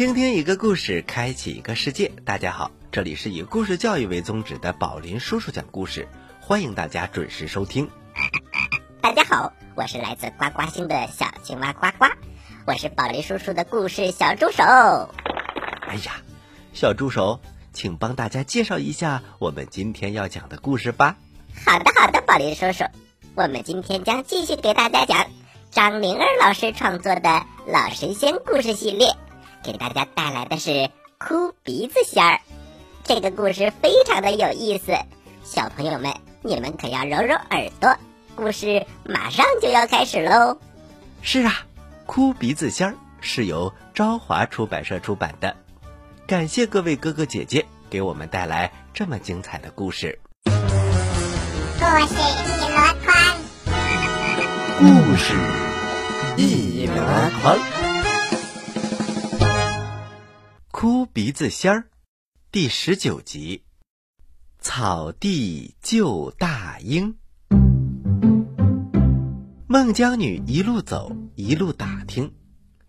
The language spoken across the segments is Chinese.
倾听一个故事，开启一个世界。大家好，这里是以故事教育为宗旨的宝林叔叔讲故事，欢迎大家准时收听。大家好，我是来自呱呱星的小青蛙呱呱，我是宝林叔叔的故事小助手。哎呀，小助手，请帮大家介绍一下我们今天要讲的故事吧。好的，好的，宝林叔叔，我们今天将继续给大家讲张灵儿老师创作的《老神仙》故事系列。给大家带来的是哭鼻子仙儿，这个故事非常的有意思，小朋友们你们可要揉揉耳朵，故事马上就要开始喽。是啊，哭鼻子仙儿是由朝华出版社出版的，感谢各位哥哥姐姐给我们带来这么精彩的故事。故事一箩筐，故事一箩筐。哭鼻子仙儿，第十九集。草地救大鹰。孟姜女一路走，一路打听。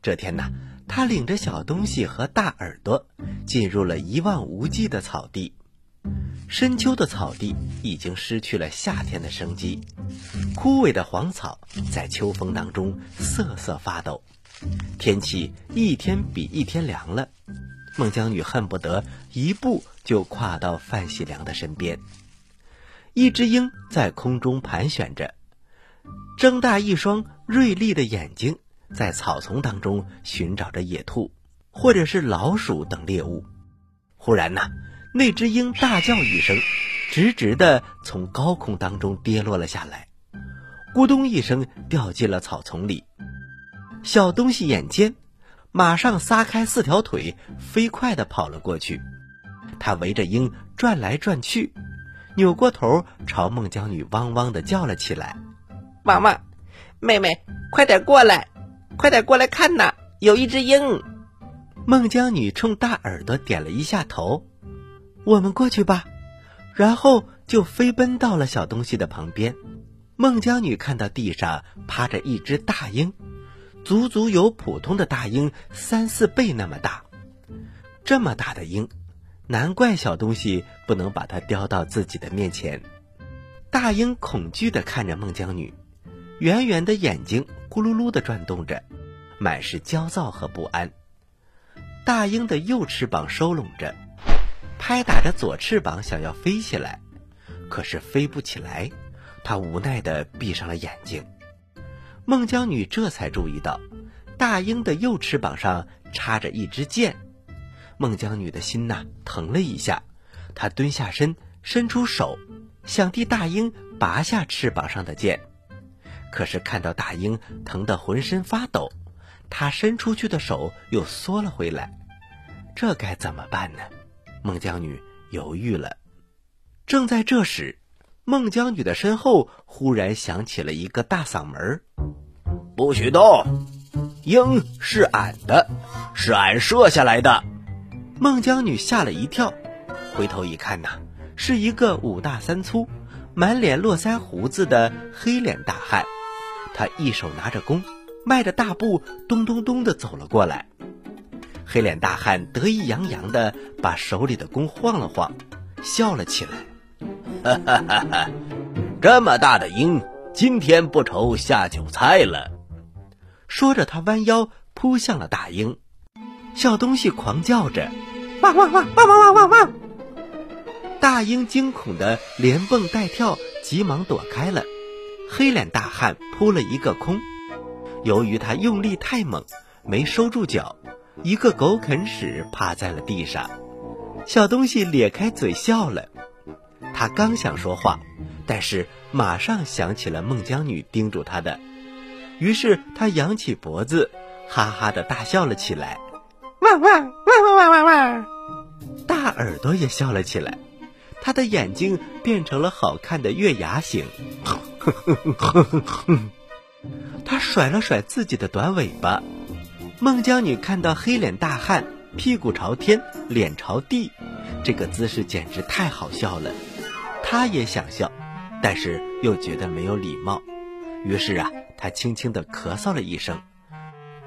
这天呢，她领着小东西和大耳朵，进入了一望无际的草地。深秋的草地已经失去了夏天的生机，枯萎的黄草在秋风当中瑟瑟发抖。天气一天比一天凉了。孟姜女恨不得一步就跨到范喜良的身边。一只鹰在空中盘旋着，睁大一双锐利的眼睛，在草丛当中寻找着野兔，或者是老鼠等猎物。忽然呐，那只鹰大叫一声，直直的从高空当中跌落了下来，咕咚一声掉进了草丛里。小东西眼尖。马上撒开四条腿，飞快地跑了过去。他围着鹰转来转去，扭过头朝孟姜女汪汪地叫了起来：“汪汪，妹妹，快点过来，快点过来看呐，有一只鹰！”孟姜女冲大耳朵点了一下头：“我们过去吧。”然后就飞奔到了小东西的旁边。孟姜女看到地上趴着一只大鹰。足足有普通的大鹰三四倍那么大，这么大的鹰，难怪小东西不能把它叼到自己的面前。大鹰恐惧地看着孟姜女，圆圆的眼睛咕噜噜地转动着，满是焦躁和不安。大鹰的右翅膀收拢着，拍打着左翅膀想要飞起来，可是飞不起来，它无奈地闭上了眼睛。孟姜女这才注意到，大鹰的右翅膀上插着一支箭。孟姜女的心呐疼了一下，她蹲下身，伸出手，想替大鹰拔下翅膀上的箭。可是看到大鹰疼得浑身发抖，她伸出去的手又缩了回来。这该怎么办呢？孟姜女犹豫了。正在这时，孟姜女的身后忽然响起了一个大嗓门不许动！鹰是俺的，是俺射下来的。孟姜女吓了一跳，回头一看呐，是一个五大三粗、满脸络腮胡子的黑脸大汉。他一手拿着弓，迈着大步，咚咚咚的走了过来。黑脸大汉得意洋洋的把手里的弓晃了晃，笑了起来：“哈哈哈哈！这么大的鹰，今天不愁下酒菜了。”说着，他弯腰扑向了大鹰，小东西狂叫着：“汪汪汪汪汪汪汪汪！”大鹰惊恐的连蹦带跳，急忙躲开了。黑脸大汉扑了一个空，由于他用力太猛，没收住脚，一个狗啃屎趴在了地上。小东西咧开嘴笑了，他刚想说话，但是马上想起了孟姜女叮嘱他的。于是他扬起脖子，哈哈的大笑了起来，汪汪汪汪汪汪汪！大耳朵也笑了起来，他的眼睛变成了好看的月牙形，他甩了甩自己的短尾巴。孟姜女看到黑脸大汉屁股朝天，脸朝地，这个姿势简直太好笑了，他也想笑，但是又觉得没有礼貌。于是啊，他轻轻的咳嗽了一声，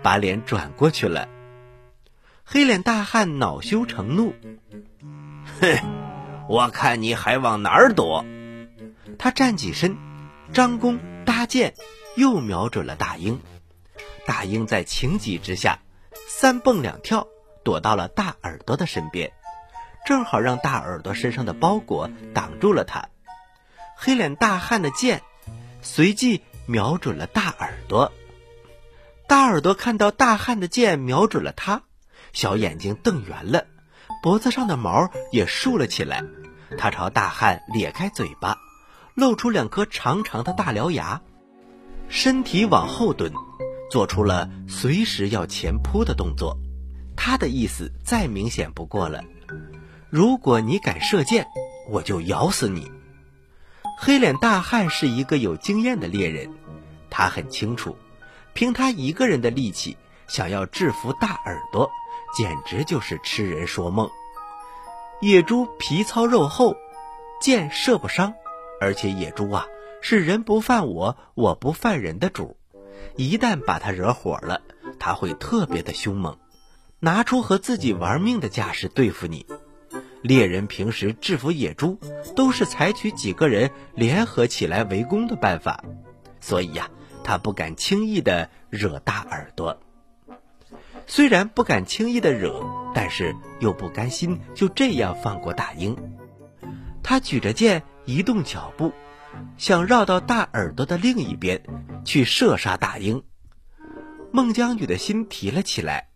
把脸转过去了。黑脸大汉恼羞成怒，哼，我看你还往哪儿躲！他站起身，张弓搭箭，又瞄准了大鹰。大鹰在情急之下，三蹦两跳，躲到了大耳朵的身边，正好让大耳朵身上的包裹挡住了他。黑脸大汉的箭随即瞄准了大耳朵。大耳朵看到大汉的箭瞄准了他，小眼睛瞪圆了，脖子上的毛也竖了起来。他朝大汉咧开嘴巴，露出两颗长长的大獠牙，身体往后蹲。做出了随时要前扑的动作，他的意思再明显不过了。如果你敢射箭，我就咬死你。黑脸大汉是一个有经验的猎人，他很清楚，凭他一个人的力气，想要制服大耳朵，简直就是痴人说梦。野猪皮糙肉厚，箭射不伤，而且野猪啊是人不犯我，我不犯人的主。一旦把他惹火了，他会特别的凶猛，拿出和自己玩命的架势对付你。猎人平时制服野猪，都是采取几个人联合起来围攻的办法，所以呀，他不敢轻易的惹大耳朵。虽然不敢轻易的惹，但是又不甘心就这样放过大鹰。他举着剑，移动脚步。想绕到大耳朵的另一边去射杀大鹰，孟姜女的心提了起来，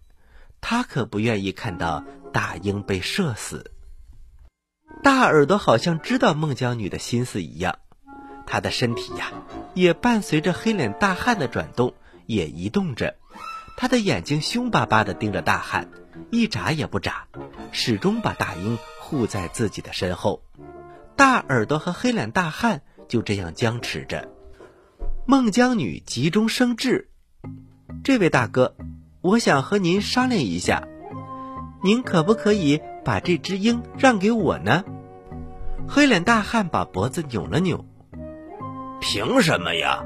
她可不愿意看到大鹰被射死。大耳朵好像知道孟姜女的心思一样，他的身体呀也伴随着黑脸大汉的转动也移动着，他的眼睛凶巴巴地盯着大汉，一眨也不眨，始终把大鹰护在自己的身后。大耳朵和黑脸大汉。就这样僵持着，孟姜女急中生智：“这位大哥，我想和您商量一下，您可不可以把这只鹰让给我呢？”黑脸大汉把脖子扭了扭：“凭什么呀？”“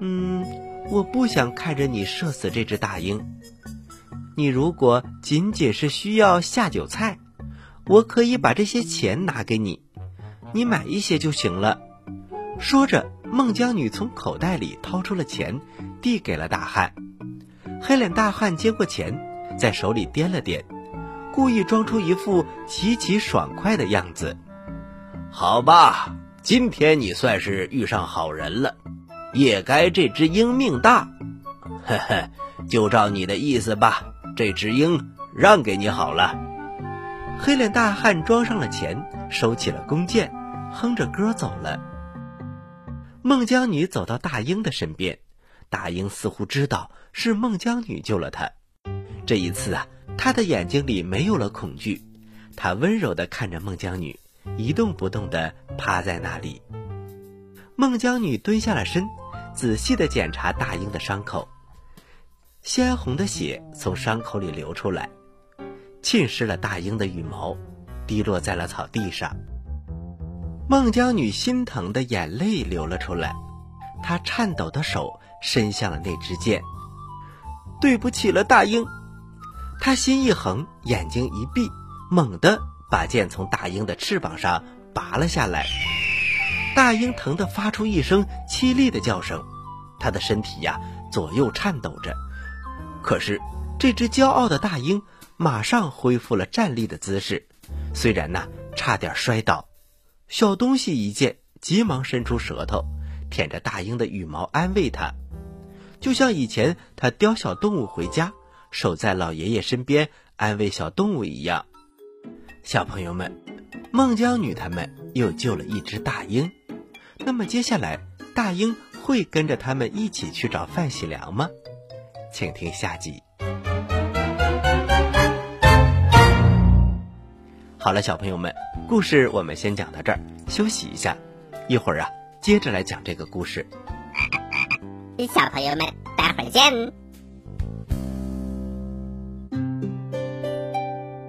嗯，我不想看着你射死这只大鹰。你如果仅仅是需要下酒菜，我可以把这些钱拿给你，你买一些就行了。”说着，孟姜女从口袋里掏出了钱，递给了大汉。黑脸大汉接过钱，在手里掂了掂，故意装出一副极其爽快的样子。好吧，今天你算是遇上好人了，也该这只鹰命大。呵呵，就照你的意思吧，这只鹰让给你好了。黑脸大汉装上了钱，收起了弓箭，哼着歌走了。孟姜女走到大鹰的身边，大鹰似乎知道是孟姜女救了他。这一次啊，他的眼睛里没有了恐惧，他温柔地看着孟姜女，一动不动地趴在那里。孟姜女蹲下了身，仔细地检查大鹰的伤口，鲜红的血从伤口里流出来，浸湿了大鹰的羽毛，滴落在了草地上。孟姜女心疼的眼泪流了出来，她颤抖的手伸向了那支箭。对不起了，大鹰。他心一横，眼睛一闭，猛地把剑从大鹰的翅膀上拔了下来。大鹰疼得发出一声凄厉的叫声，它的身体呀左右颤抖着。可是这只骄傲的大鹰马上恢复了站立的姿势，虽然呐差点摔倒。小东西一见，急忙伸出舌头舔着大鹰的羽毛，安慰它，就像以前他叼小动物回家，守在老爷爷身边安慰小动物一样。小朋友们，孟姜女他们又救了一只大鹰，那么接下来大鹰会跟着他们一起去找范喜良吗？请听下集。好了，小朋友们，故事我们先讲到这儿，休息一下，一会儿啊，接着来讲这个故事。小朋友们，待会儿见。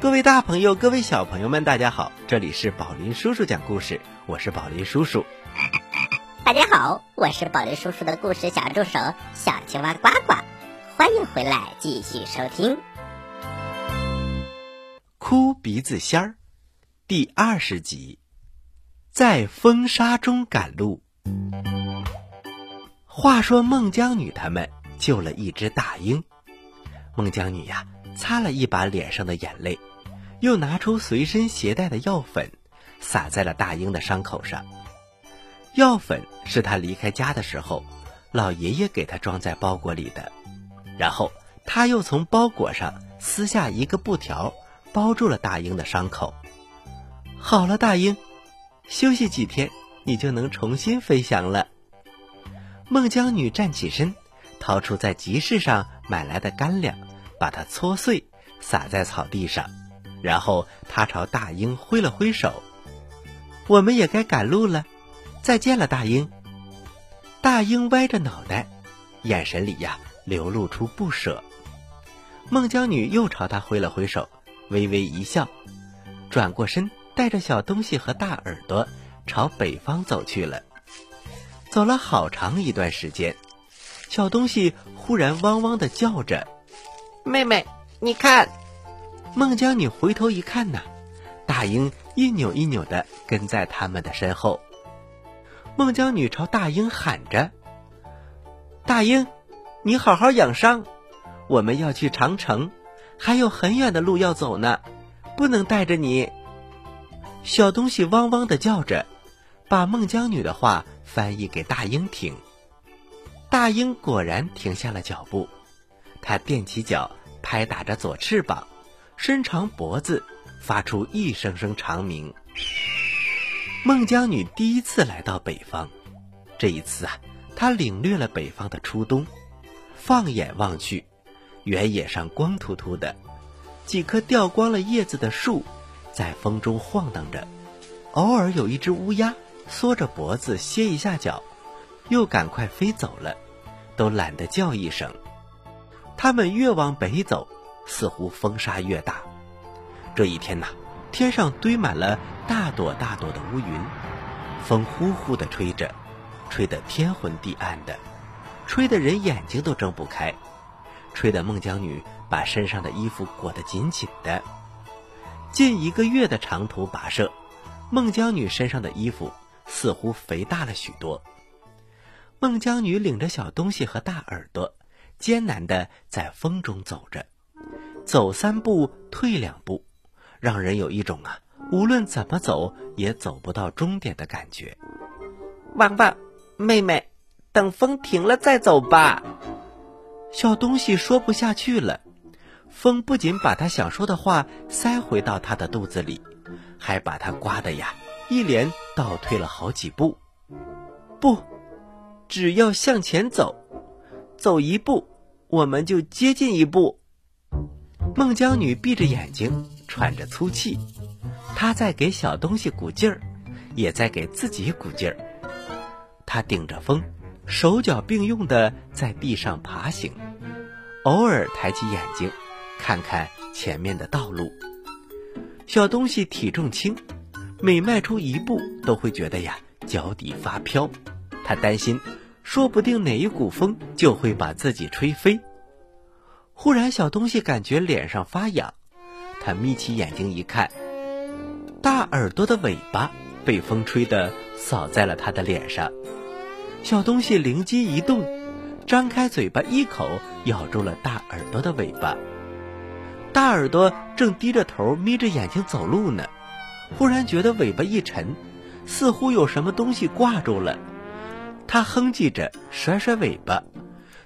各位大朋友，各位小朋友们，大家好，这里是宝林叔叔讲故事，我是宝林叔叔。大家好，我是宝林叔叔的故事小助手小青蛙呱呱，欢迎回来继续收听。哭鼻子仙儿第二十集，在风沙中赶路。话说孟姜女他们救了一只大鹰，孟姜女呀，擦了一把脸上的眼泪，又拿出随身携带的药粉，撒在了大英的伤口上。药粉是他离开家的时候，老爷爷给他装在包裹里的。然后他又从包裹上撕下一个布条，包住了大英的伤口。好了，大英，休息几天，你就能重新飞翔了。孟姜女站起身，掏出在集市上买来的干粮，把它搓碎，撒在草地上，然后他朝大鹰挥了挥手：“我们也该赶路了，再见了，大鹰。”大鹰歪着脑袋，眼神里呀流露出不舍。孟姜女又朝他挥了挥手，微微一笑，转过身，带着小东西和大耳朵朝北方走去了。走了好长一段时间，小东西忽然汪汪的叫着：“妹妹，你看！”孟姜女回头一看呐，大鹰一扭一扭的跟在他们的身后。孟姜女朝大鹰喊着：“大鹰，你好好养伤，我们要去长城，还有很远的路要走呢，不能带着你。”小东西汪汪的叫着，把孟姜女的话。翻译给大鹰听。大鹰果然停下了脚步，它踮起脚，拍打着左翅膀，伸长脖子，发出一声声长鸣。孟姜女第一次来到北方，这一次啊，她领略了北方的初冬。放眼望去，原野上光秃秃的，几棵掉光了叶子的树，在风中晃荡着，偶尔有一只乌鸦。缩着脖子歇一下脚，又赶快飞走了，都懒得叫一声。他们越往北走，似乎风沙越大。这一天呐，天上堆满了大朵大朵的乌云，风呼呼的吹着，吹得天昏地暗的，吹得人眼睛都睁不开，吹得孟姜女把身上的衣服裹得紧紧的。近一个月的长途跋涉，孟姜女身上的衣服。似乎肥大了许多。孟姜女领着小东西和大耳朵，艰难的在风中走着，走三步退两步，让人有一种啊，无论怎么走也走不到终点的感觉。汪汪，妹妹，等风停了再走吧。小东西说不下去了，风不仅把他想说的话塞回到他的肚子里，还把他刮的呀。一连倒退了好几步，不，只要向前走，走一步，我们就接近一步。孟姜女闭着眼睛，喘着粗气，她在给小东西鼓劲儿，也在给自己鼓劲儿。她顶着风，手脚并用的在地上爬行，偶尔抬起眼睛，看看前面的道路。小东西体重轻。每迈出一步，都会觉得呀脚底发飘，他担心，说不定哪一股风就会把自己吹飞。忽然，小东西感觉脸上发痒，他眯起眼睛一看，大耳朵的尾巴被风吹得扫在了他的脸上。小东西灵机一动，张开嘴巴一口咬住了大耳朵的尾巴。大耳朵正低着头眯着眼睛走路呢，忽然觉得尾巴一沉，似乎有什么东西挂住了。他哼唧着甩甩尾巴，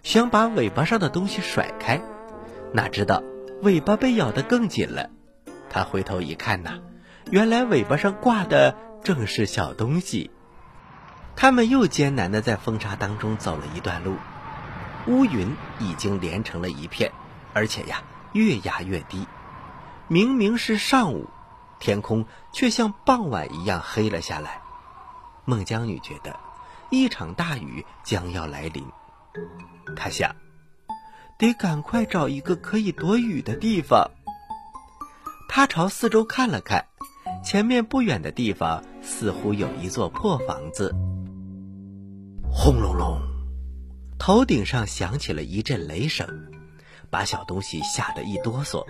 想把尾巴上的东西甩开，哪知道尾巴被咬得更紧了。他回头一看呐，原来尾巴上挂的正是小东西。他们又艰难地在风沙当中走了一段路，乌云已经连成了一片，而且呀，越压越低。明明是上午，天空却像傍晚一样黑了下来。孟姜女觉得一场大雨将要来临，他想，得赶快找一个可以躲雨的地方。他朝四周看了看，前面不远的地方似乎有一座破房子。轰隆隆，头顶上响起了一阵雷声，把小东西吓得一哆嗦。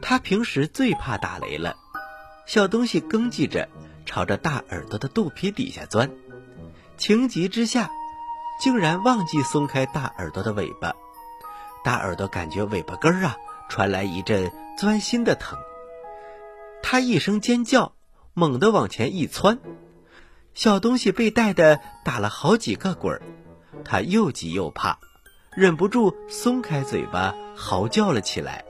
他平时最怕打雷了。小东西哽叽着，朝着大耳朵的肚皮底下钻。情急之下，竟然忘记松开大耳朵的尾巴。大耳朵感觉尾巴根儿啊传来一阵钻心的疼，他一声尖叫，猛地往前一窜。小东西被带的打了好几个滚儿，他又急又怕，忍不住松开嘴巴，嚎叫了起来。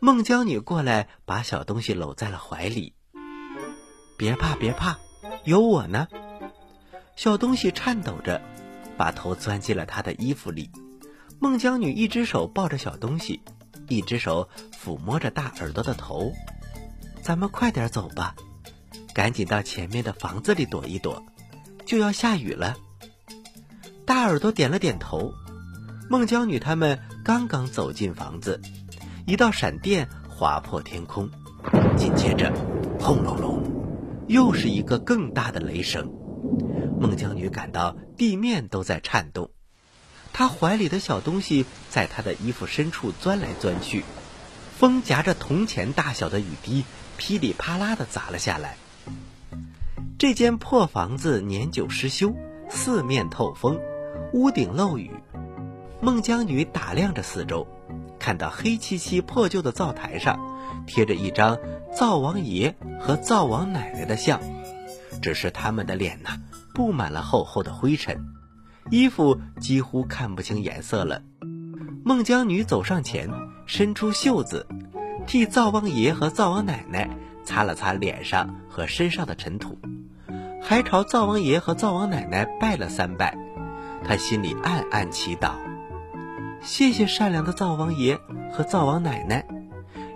孟姜女过来，把小东西搂在了怀里。别怕，别怕，有我呢。小东西颤抖着，把头钻进了他的衣服里。孟姜女一只手抱着小东西，一只手抚摸着大耳朵的头。咱们快点走吧。赶紧到前面的房子里躲一躲，就要下雨了。大耳朵点了点头。孟姜女他们刚刚走进房子，一道闪电划破天空，紧接着，轰隆隆，又是一个更大的雷声。孟姜女感到地面都在颤动，她怀里的小东西在她的衣服深处钻来钻去，风夹着铜钱大小的雨滴噼里啪啦的砸了下来。这间破房子年久失修，四面透风，屋顶漏雨。孟姜女打量着四周，看到黑漆漆破旧的灶台上贴着一张灶王爷和灶王奶奶的像，只是他们的脸呐布满了厚厚的灰尘，衣服几乎看不清颜色了。孟姜女走上前，伸出袖子，替灶王爷和灶王奶奶擦了擦脸上和身上的尘土。还朝灶王爷和灶王奶奶拜了三拜，他心里暗暗祈祷：谢谢善良的灶王爷和灶王奶奶，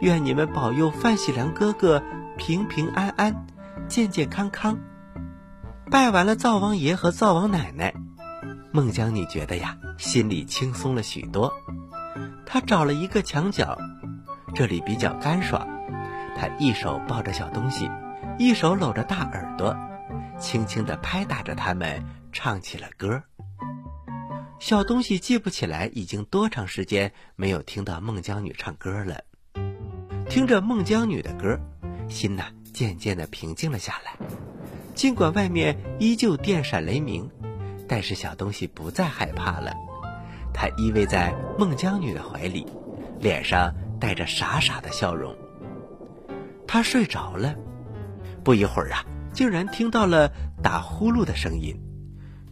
愿你们保佑范喜良哥哥平平安安、健健康康。拜完了灶王爷和灶王奶奶，孟姜女觉得呀，心里轻松了许多。她找了一个墙角，这里比较干爽。她一手抱着小东西，一手搂着大耳朵。轻轻地拍打着它们，唱起了歌。小东西记不起来已经多长时间没有听到孟姜女唱歌了。听着孟姜女的歌，心呐渐渐地平静了下来。尽管外面依旧电闪雷鸣，但是小东西不再害怕了。它依偎在孟姜女的怀里，脸上带着傻傻的笑容。它睡着了。不一会儿啊。竟然听到了打呼噜的声音，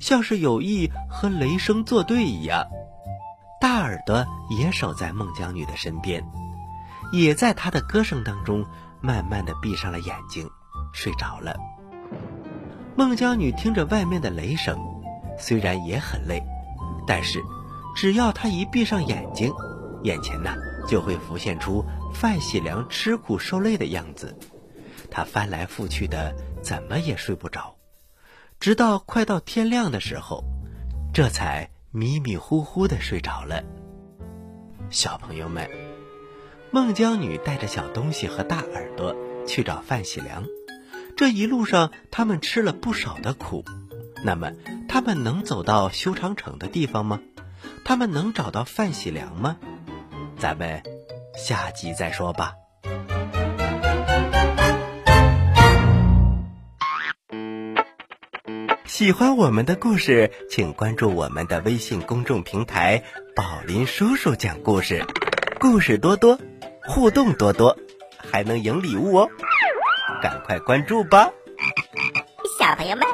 像是有意和雷声作对一样。大耳朵也守在孟姜女的身边，也在她的歌声当中慢慢的闭上了眼睛，睡着了。孟姜女听着外面的雷声，虽然也很累，但是只要她一闭上眼睛，眼前呢就会浮现出范喜良吃苦受累的样子。她翻来覆去的。怎么也睡不着，直到快到天亮的时候，这才迷迷糊糊的睡着了。小朋友们，孟姜女带着小东西和大耳朵去找范喜良，这一路上他们吃了不少的苦。那么，他们能走到修长城的地方吗？他们能找到范喜良吗？咱们下集再说吧。喜欢我们的故事，请关注我们的微信公众平台“宝林叔叔讲故事”，故事多多，互动多多，还能赢礼物哦！赶快关注吧！小朋友们，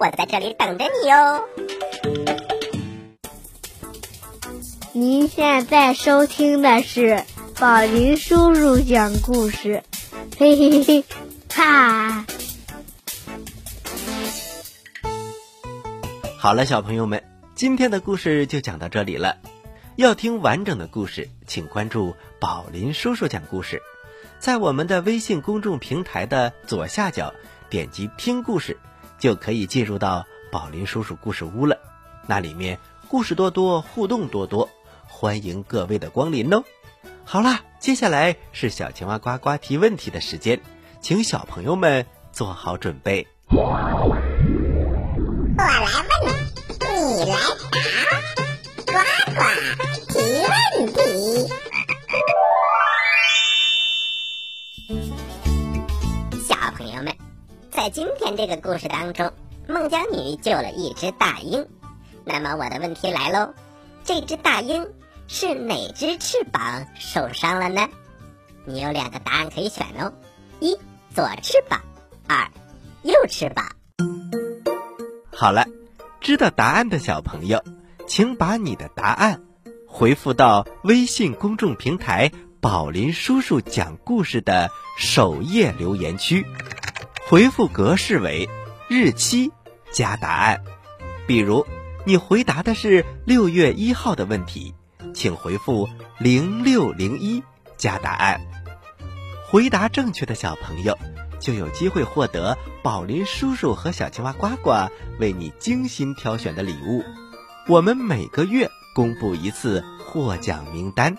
我在这里等着你哦。您现在收听的是宝林叔叔讲故事，嘿嘿嘿，哈！好了，小朋友们，今天的故事就讲到这里了。要听完整的故事，请关注宝林叔叔讲故事，在我们的微信公众平台的左下角点击听故事，就可以进入到宝林叔叔故事屋了。那里面故事多多，互动多多，欢迎各位的光临哦。好啦，接下来是小青蛙呱呱提问题的时间，请小朋友们做好准备。我来问，你来答，在今天这个故事当中，孟姜女救了一只大鹰。那么我的问题来喽，这只大鹰是哪只翅膀受伤了呢？你有两个答案可以选哦：一左翅膀，二右翅膀。好了，知道答案的小朋友，请把你的答案回复到微信公众平台“宝林叔叔讲故事”的首页留言区，回复格式为日期加答案。比如，你回答的是六月一号的问题，请回复零六零一加答案。回答正确的小朋友。就有机会获得宝林叔叔和小青蛙呱呱为你精心挑选的礼物。我们每个月公布一次获奖名单，